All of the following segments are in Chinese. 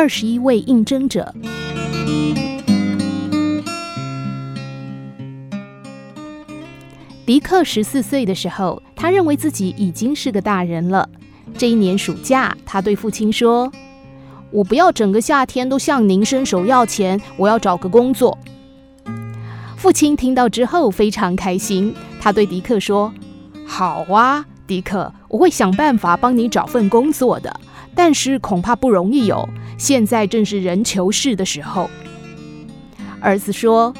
二十一位应征者。迪克十四岁的时候，他认为自己已经是个大人了。这一年暑假，他对父亲说：“我不要整个夏天都向您伸手要钱，我要找个工作。”父亲听到之后非常开心，他对迪克说：“好啊，迪克，我会想办法帮你找份工作的，但是恐怕不容易哦。现在正是人求事的时候。”儿子说。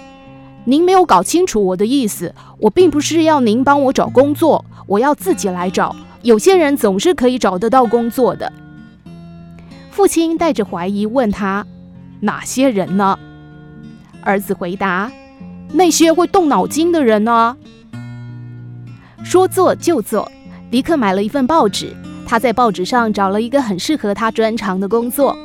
您没有搞清楚我的意思，我并不是要您帮我找工作，我要自己来找。有些人总是可以找得到工作的。父亲带着怀疑问他：“哪些人呢？”儿子回答：“那些会动脑筋的人呢。”说做就做，迪克买了一份报纸，他在报纸上找了一个很适合他专长的工作。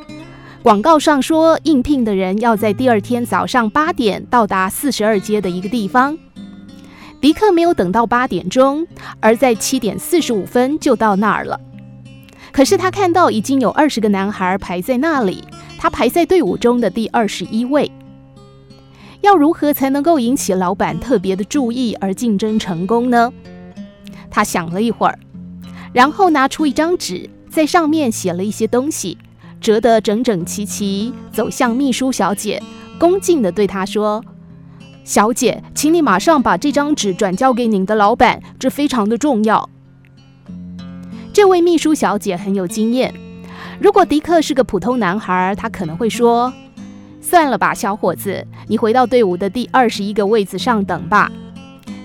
广告上说，应聘的人要在第二天早上八点到达四十二街的一个地方。迪克没有等到八点钟，而在七点四十五分就到那儿了。可是他看到已经有二十个男孩排在那里，他排在队伍中的第二十一位。要如何才能够引起老板特别的注意而竞争成功呢？他想了一会儿，然后拿出一张纸，在上面写了一些东西。折得整整齐齐，走向秘书小姐，恭敬地对她说：“小姐，请你马上把这张纸转交给您的老板，这非常的重要。”这位秘书小姐很有经验。如果迪克是个普通男孩，他可能会说：“算了吧，小伙子，你回到队伍的第二十一个位子上等吧。”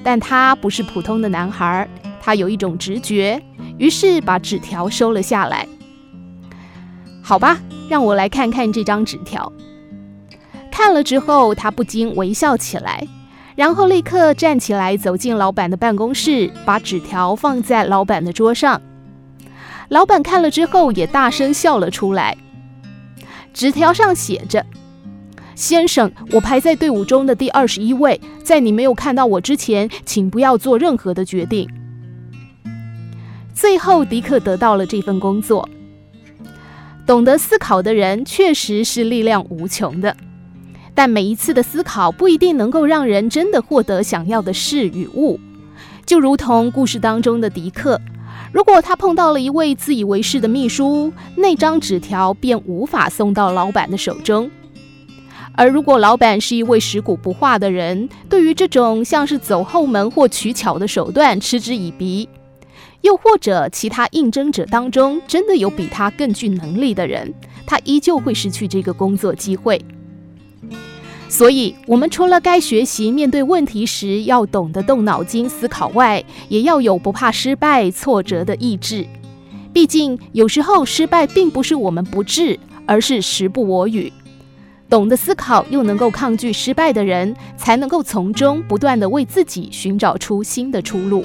但他不是普通的男孩，他有一种直觉，于是把纸条收了下来。好吧，让我来看看这张纸条。看了之后，他不禁微笑起来，然后立刻站起来走进老板的办公室，把纸条放在老板的桌上。老板看了之后，也大声笑了出来。纸条上写着：“先生，我排在队伍中的第二十一位，在你没有看到我之前，请不要做任何的决定。”最后，迪克得到了这份工作。懂得思考的人确实是力量无穷的，但每一次的思考不一定能够让人真的获得想要的事与物。就如同故事当中的迪克，如果他碰到了一位自以为是的秘书，那张纸条便无法送到老板的手中；而如果老板是一位食古不化的人，对于这种像是走后门或取巧的手段嗤之以鼻。又或者，其他应征者当中真的有比他更具能力的人，他依旧会失去这个工作机会。所以，我们除了该学习面对问题时要懂得动脑筋思考外，也要有不怕失败、挫折的意志。毕竟，有时候失败并不是我们不智，而是时不我与。懂得思考又能够抗拒失败的人，才能够从中不断地为自己寻找出新的出路。